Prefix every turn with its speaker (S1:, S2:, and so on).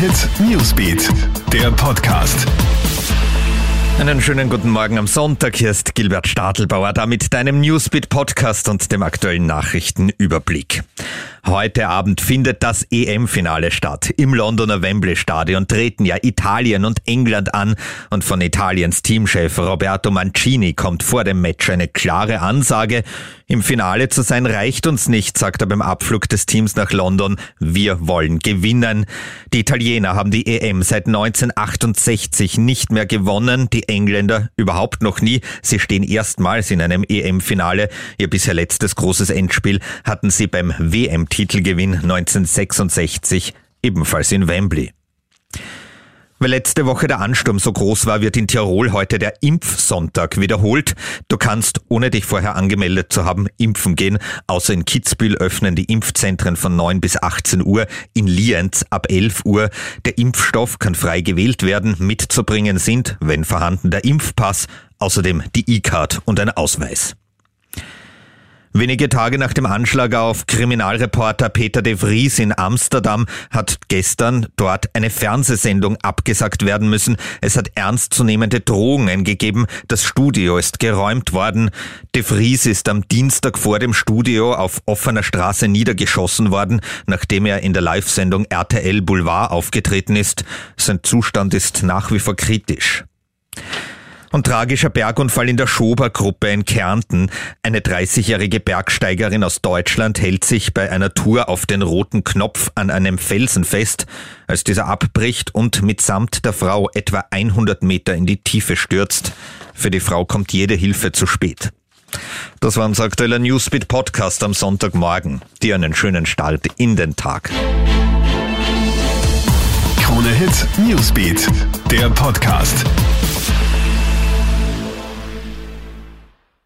S1: Hit Newsbeat, der Podcast.
S2: Einen schönen guten Morgen am Sonntag. Hier ist Gilbert Stadelbauer da mit deinem Newsbeat Podcast und dem aktuellen Nachrichtenüberblick. Heute Abend findet das EM-Finale statt. Im Londoner Wembley Stadion treten ja Italien und England an und von Italiens Teamchef Roberto Mancini kommt vor dem Match eine klare Ansage. Im Finale zu sein reicht uns nicht, sagt er beim Abflug des Teams nach London. Wir wollen gewinnen. Die Italiener haben die EM seit 1968 nicht mehr gewonnen, die Engländer überhaupt noch nie. Sie stehen erstmals in einem EM-Finale. Ihr bisher letztes großes Endspiel hatten sie beim WM Titelgewinn 1966 ebenfalls in Wembley. Weil letzte Woche der Ansturm so groß war, wird in Tirol heute der Impfsonntag wiederholt. Du kannst, ohne dich vorher angemeldet zu haben, impfen gehen. Außer in Kitzbühel öffnen die Impfzentren von 9 bis 18 Uhr, in Lienz ab 11 Uhr. Der Impfstoff kann frei gewählt werden. Mitzubringen sind, wenn vorhanden, der Impfpass, außerdem die E-Card und ein Ausweis. Wenige Tage nach dem Anschlag auf Kriminalreporter Peter de Vries in Amsterdam hat gestern dort eine Fernsehsendung abgesagt werden müssen. Es hat ernstzunehmende Drohungen gegeben. Das Studio ist geräumt worden. De Vries ist am Dienstag vor dem Studio auf offener Straße niedergeschossen worden, nachdem er in der Live-Sendung RTL Boulevard aufgetreten ist. Sein Zustand ist nach wie vor kritisch. Und tragischer Bergunfall in der Schober-Gruppe in Kärnten. Eine 30-jährige Bergsteigerin aus Deutschland hält sich bei einer Tour auf den roten Knopf an einem Felsen fest, als dieser abbricht und mitsamt der Frau etwa 100 Meter in die Tiefe stürzt. Für die Frau kommt jede Hilfe zu spät. Das war unser aktueller Newsbeat Podcast am Sonntagmorgen. Dir einen schönen Start in den Tag.
S1: Krone Hit Newsbeat, der Podcast.